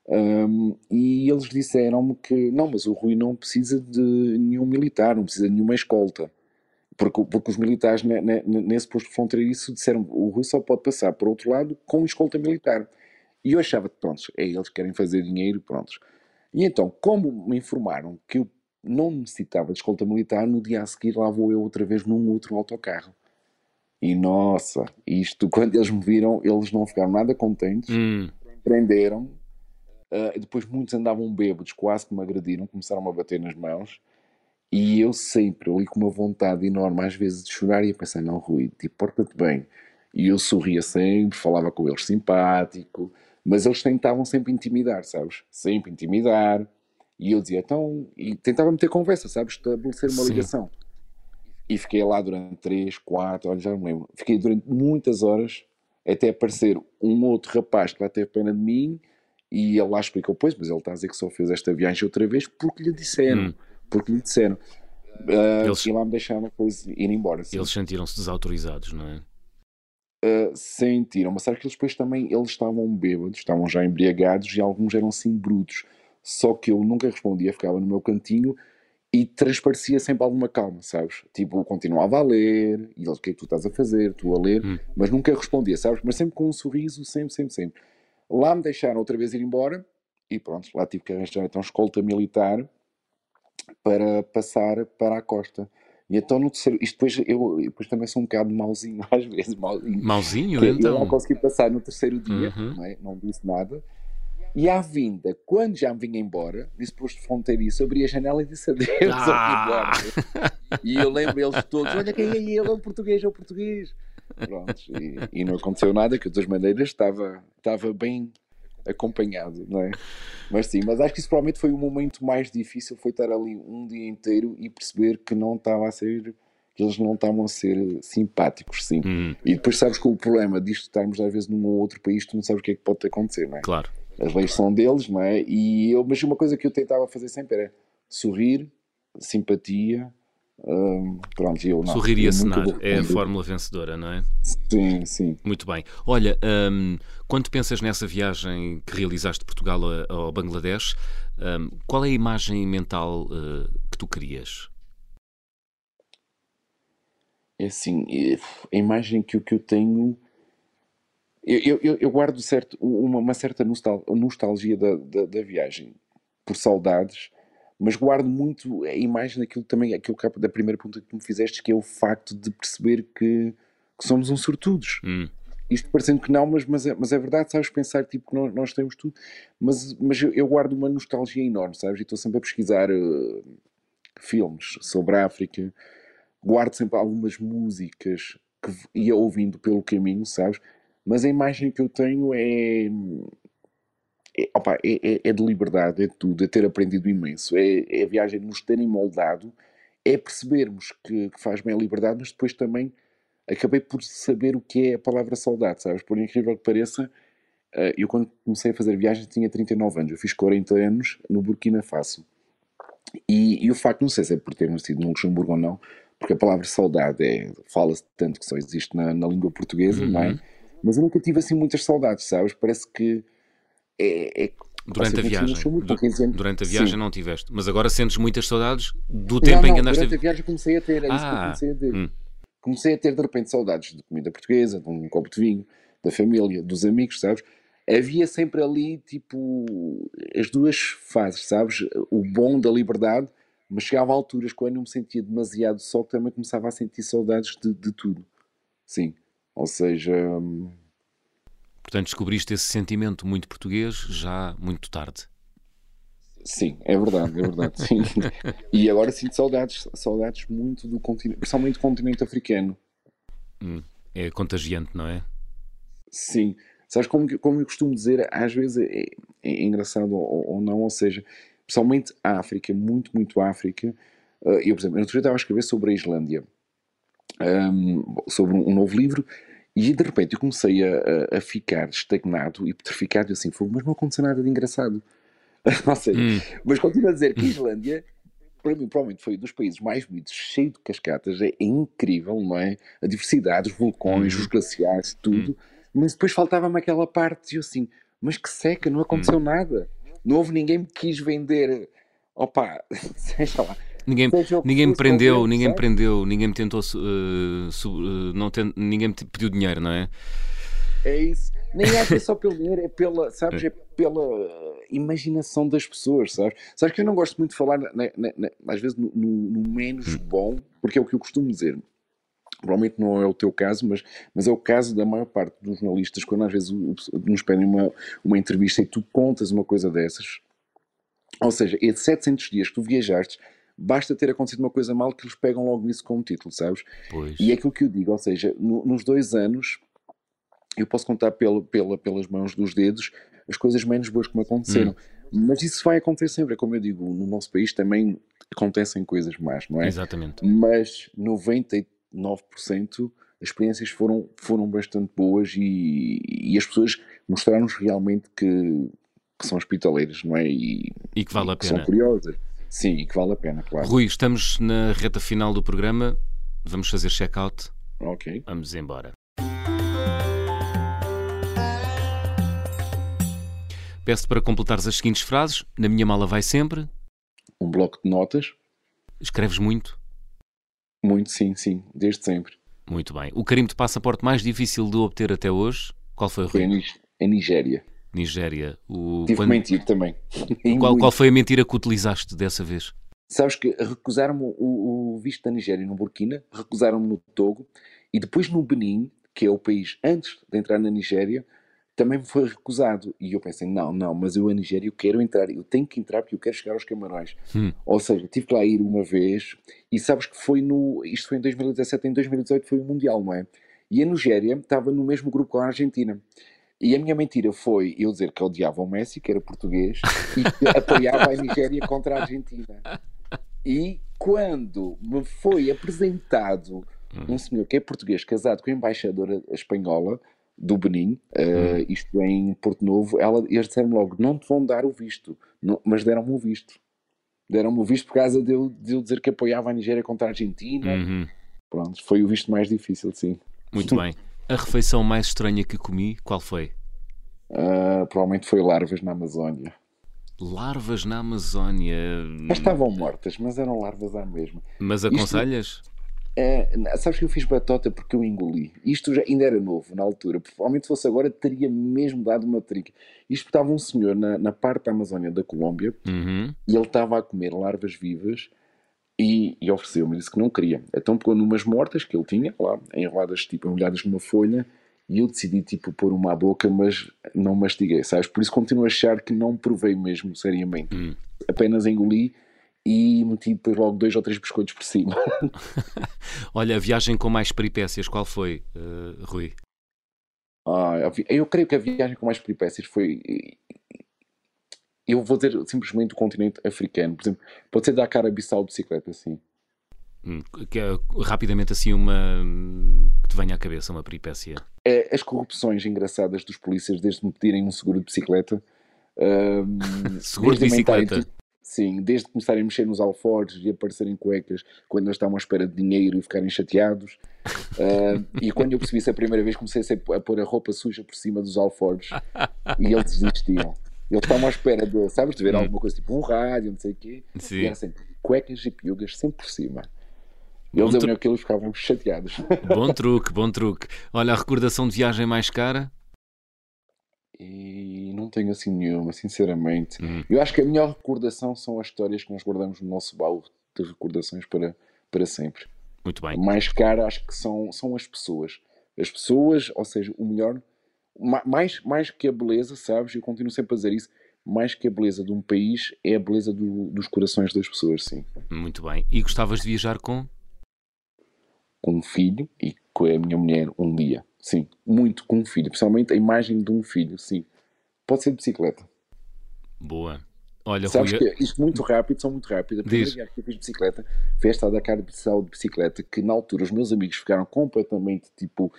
um, e eles disseram-me que não, mas o Rui não precisa de nenhum militar, não precisa de nenhuma escolta. Porque, porque os militares nesse posto fronteiriço disseram o Rui só pode passar para outro lado com escolta militar. E eu achava que, pronto, é eles que querem fazer dinheiro, prontos. E então, como me informaram que eu não necessitava de escolta militar, no dia a seguir lá vou eu outra vez num outro autocarro. E nossa, isto, quando eles me viram, eles não ficaram nada contentes, hum. prenderam. Uh, depois muitos andavam bêbados, quase que me agrediram, começaram a bater nas mãos. E eu sempre, ali com uma vontade enorme, às vezes de chorar, e a pensar: não, Rui, tipo, porta-te bem. E eu sorria sempre, falava com eles simpático, mas eles tentavam sempre intimidar, sabes? Sempre intimidar. E eu dizia, então, e tentava meter conversa, sabes? Estabelecer uma Sim. ligação. E fiquei lá durante 3, 4, olha, já não me lembro. Fiquei durante muitas horas até aparecer um outro rapaz que lá teve pena de mim e ele lá explicou, pois, mas ele está a dizer que só fez esta viagem outra vez porque lhe disseram. Hum. Porque lhe disseram. Uh, eles, e lá me deixaram depois ir embora. Sim. Eles sentiram-se desautorizados, não é? Uh, sentiram, mas sabe que eles depois também eles estavam bêbados, estavam já embriagados e alguns eram assim brutos. Só que eu nunca respondia, ficava no meu cantinho e transparecia sempre alguma calma, sabes? Tipo, continuava a ler, e ele, o que é que tu estás a fazer? Tu a ler, hum. mas nunca respondia, sabes? Mas sempre com um sorriso, sempre, sempre, sempre. Lá me deixaram outra vez ir embora, e pronto, lá tive que arranjar então escolta militar para passar para a costa. E então no terceiro, isto depois eu depois também sou um bocado mauzinho às vezes, mauzinho. Mauzinho, então? Eu não consegui passar no terceiro dia, uhum. não, é? não disse nada. E à vinda, quando já me vinha embora, disse posto fronteiriço, abri a janela e disse adeus ah! E eu lembro eles todos: olha quem é ele, é o português, é o português. Pronto, e, e, não aconteceu nada, que de todas maneiras estava, estava bem acompanhado, não é? Mas sim, mas acho que isso provavelmente foi o momento mais difícil, foi estar ali um dia inteiro e perceber que não estava a ser que eles não estavam a ser simpáticos, sim. Hum. E depois sabes que o problema disto estarmos às vezes num ou outro país, tu não sabes o que é que pode acontecer, não é? Claro as leis são deles, não é? E eu, mas uma coisa que eu tentava fazer sempre era sorrir, simpatia. Hum, pronto, eu não. Sorrir e acenar é a fórmula vencedora, não é? Sim, sim. Muito bem. Olha, hum, quando pensas nessa viagem que realizaste de Portugal ao Bangladesh, hum, qual é a imagem mental uh, que tu querias? É assim, a imagem que, que eu tenho eu, eu, eu guardo certo, uma, uma certa nostal, nostalgia da, da, da, viagem, por saudades, mas guardo muito a imagem daquilo também, aquilo que, da primeira pergunta que tu me fizeste, que é o facto de perceber que, que somos uns sortudos. Hum. Isto parecendo que não, mas, mas, é, mas é verdade, sabes, pensar tipo que nós, nós temos tudo, mas, mas eu, eu, guardo uma nostalgia enorme, sabes, e estou sempre a pesquisar uh, filmes sobre a África, guardo sempre algumas músicas que ia ouvindo pelo caminho, sabes, mas a imagem que eu tenho é. É, opa, é, é, é de liberdade, é de tudo, é ter aprendido imenso. É, é a viagem de nos terem moldado, é percebermos que, que, faz bem a liberdade, mas depois também acabei por saber o que é a palavra saudade, sabes? Por incrível que pareça, eh, eu quando comecei a fazer viagens tinha 39 anos, eu fiz 40 anos no Burkina Faso. E, e o facto, não sei se é por ter nascido no Luxemburgo ou não, porque a palavra saudade é, fala-se tanto que só existe na, na língua portuguesa, uhum. não é? Uhum. Mas eu nunca tive assim muitas saudades, sabes? Parece que é. é durante a viagem. Du durante a viagem Sim. não tiveste. Mas agora sentes muitas saudades do tempo não, não, em que andaste durante a viagem comecei a ter, é ah, isso que eu ah, comecei a ter. Hum. Comecei a ter de repente saudades de comida portuguesa, de um copo de vinho, da família, dos amigos, sabes? Havia sempre ali, tipo, as duas fases, sabes? O bom da liberdade, mas chegava a alturas quando eu me sentia demasiado só que também começava a sentir saudades de, de tudo. Sim. Ou seja. Hum, Portanto, descobriste esse sentimento muito português já muito tarde. Sim, é verdade, é verdade. Sim. e agora sinto saudades, saudades muito do continente, principalmente do continente africano. Hum, é contagiante, não é? Sim. Sabes como, como eu costumo dizer, às vezes é, é engraçado ou, ou, não, ou seja, principalmente a África, muito, muito África. Uh, eu, por exemplo, eu estava a escrever sobre a Islândia, um, sobre um novo livro, e de repente eu comecei a, a, ficar estagnado e petrificado assim, mas não aconteceu nada de engraçado. Ou seja, hum. mas continuo a dizer que a Islândia para mim, provavelmente foi um dos países mais bonitos, cheio de cascatas, é incrível, não é? A diversidade, os vulcões, Uhum. os glaciares, Hum. tudo. Mas depois faltava-me aquela parte, e eu assim, mas que seca, não aconteceu nada. Não houve ninguém que quis vender, opa, seja lá. Ninguém, ninguém me prendeu, ninguém me prendeu, ninguém me tentou, su- eh, su- eh, não ten- ninguém me pediu dinheiro, não é? É isso. Nem é só pelo dinheiro, é pela, sabes, é pela uh, imaginação das pessoas, sabes? Sabes que eu não gosto muito de falar, na- na- na- às vezes, no, no- no menos bom, porque é o que eu costumo dizer. Provavelmente não é o teu caso, mas, mas é o caso da maior parte dos jornalistas, quando às vezes nos pedem uma, uma entrevista e tu contas uma coisa dessas, ou seja, é de 700 dias que tu viajaste, basta ter acontecido uma coisa mal que eles pegam logo nisso como título, sabes? Pois. E é aquilo que eu digo, ou seja, no- nos dois anos eu posso contar pela, pela- pelas mãos dos dedos as coisas menos boas que me aconteceram. Mas isso vai acontecer sempre, é como eu digo, no nosso país também acontecem coisas más, não é? Exatamente. Mas 99% as experiências foram, foram bastante boas e, e as pessoas mostraram-nos realmente que, que são hospitaleiras, não é? E, E que vale e a que são pena. curiosas. Sim, que vale a pena, claro. Rui, estamos na reta final do programa. Vamos fazer check-out. Ok. Vamos embora. Peço-te para completares as seguintes frases. Na minha mala vai sempre. Um bloco de notas, Escreves muito. muito sim, sim, desde sempre. Muito bem. O carimbo de passaporte mais difícil de obter até hoje? Qual foi, Foi Rui? Ni- a Nigéria. Nigéria. O... Tive quando- mentir também. Qual, qual foi a mentira que utilizaste dessa vez? Sabes que recusaram-me o, o visto da Nigéria no Burkina, recusaram-me no Togo e depois no Benin, que é o país antes de entrar na Nigéria, também me foi recusado. E eu pensei, não, não, mas eu a Nigéria eu quero entrar, eu tenho que entrar porque eu quero chegar aos Camarões. Hum. Ou seja, tive que lá ir uma vez e sabes que foi no, isto foi em 2017, em 2018 foi o Mundial, não é? E a Nigéria estava no mesmo grupo com a Argentina. E a minha mentira foi eu dizer que odiava o Messi, que era português, e que apoiava a Nigéria contra a Argentina. E quando me foi apresentado um senhor que é português, casado com a embaixadora espanhola do Benin, eh, isto em Porto Novo, ela, eles disseram logo: não te vão dar o visto, Não- mas deram-me o visto. Deram-me o visto por causa de eu, de eu dizer que apoiava a Nigéria contra a Argentina. Uhum. Pronto, foi o visto mais difícil, sim. Muito bem. A refeição mais estranha que comi, qual foi? Ah, provavelmente foi larvas na Amazónia. Larvas na Amazónia. Mas estavam mortas, mas eram larvas à mesma. Mas aconselhas? É, sabes que eu fiz batota porque eu engoli. Isto já ainda era novo na altura. Provavelmente se fosse agora teria mesmo dado uma trica. Isto estava um senhor na, na parte da Amazónia da Colômbia Uhum. e ele estava a comer larvas vivas e, e ofereceu-me, disse que não queria. Então pegou numas mortas que ele tinha lá, enroladas, tipo, embrulhadas numa folha e eu decidi, tipo, pôr uma à boca, mas não mastiguei, sabes? Por isso continuo a achar que não provei mesmo, seriamente. Hum. Apenas engoli e meti depois logo dois ou três biscoitos por cima. Olha, a viagem com mais peripécias, qual foi, eh, Rui? Ah, eu creio que a viagem com mais peripécias foi. Eu vou dizer simplesmente o continente africano. Por exemplo, pode ser Dakar a Bissau de bicicleta, sim. Hum, Que é rapidamente assim uma hum, que te venha à cabeça, uma peripécia. É, as corrupções engraçadas dos polícias desde me pedirem um seguro de bicicleta. ahm, Seguro de bicicleta. sim, desde começarem a mexer nos alforjes e aparecerem cuecas quando eles estavam à espera de dinheiro e ficarem chateados. Ah, e quando eu percebi isso a primeira vez, comecei a, ser- a pôr a roupa suja por cima dos alforjes e eles desistiam. Eles estavam à espera de, sabes, de ver Hum. alguma coisa tipo um rádio, não sei o quê. E Sim. era sempre cuecas e piugas, sempre por cima. Eles tru- abriam aquilo e ficavam chateados. Bom truque, bom truque. Olha, a recordação de viagem mais cara? E não tenho assim nenhuma, sinceramente. Hum. Eu acho que a melhor recordação são as histórias que nós guardamos no nosso baú de recordações para, para sempre. Muito bem. A mais cara acho que são, são as pessoas. As pessoas, ou seja, o melhor, mais, mais que a beleza, sabes? Eu continuo sempre a dizer isso. Mais que a beleza de um país é a beleza do- dos corações das pessoas, sim. Muito bem. E gostavas de viajar com? Com um filho e com a minha mulher um dia, sim. Muito com um filho, principalmente a imagem de um filho, sim. Pode ser de bicicleta. Boa. Olha, Sabes Rui, que isto muito rápido, são muito rápido. A primeira viagem que eu fiz de bicicleta foi esta da Dakar de Bissau de bicicleta, que na altura os meus amigos ficaram completamente tipo,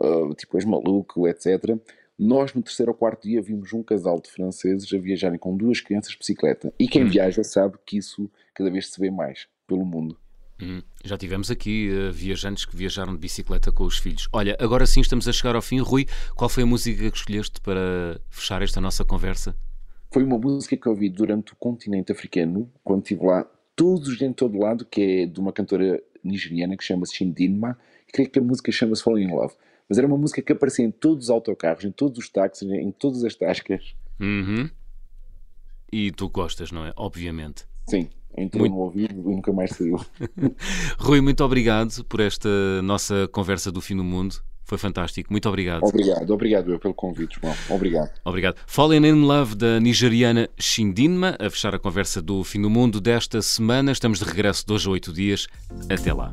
ah, tipo és maluco, etc. Nós, no terceiro ou quarto dia, vimos um casal de franceses a viajarem com duas crianças de bicicleta. E quem hum. viaja sabe que isso cada vez se vê mais pelo mundo. Hum, já tivemos aqui uh, viajantes que viajaram de bicicleta com os filhos. Olha, agora sim estamos a chegar ao fim. Rui, qual foi a música que escolheste para fechar esta nossa conversa? Foi uma música que eu ouvi durante o continente africano, quando estive lá, todos em todo lado, que é de uma cantora nigeriana que chama-se Shindinma, creio que a música chama-se Falling in Love. Mas era uma música que aparecia em todos os autocarros, em todos os táxis, em todas as tascas. Uhum. E tu gostas, não é? Obviamente. Sim, entrou muito... no ouvido e nunca mais saiu. Rui, muito obrigado por esta nossa conversa do fim do mundo. Foi fantástico. Muito obrigado. Obrigado, obrigado eu pelo convite, João. Obrigado. Obrigado. Fallen in Love da nigeriana Shindinma, a fechar a conversa do fim do mundo desta semana. Estamos de regresso hoje a oito dias. Até lá.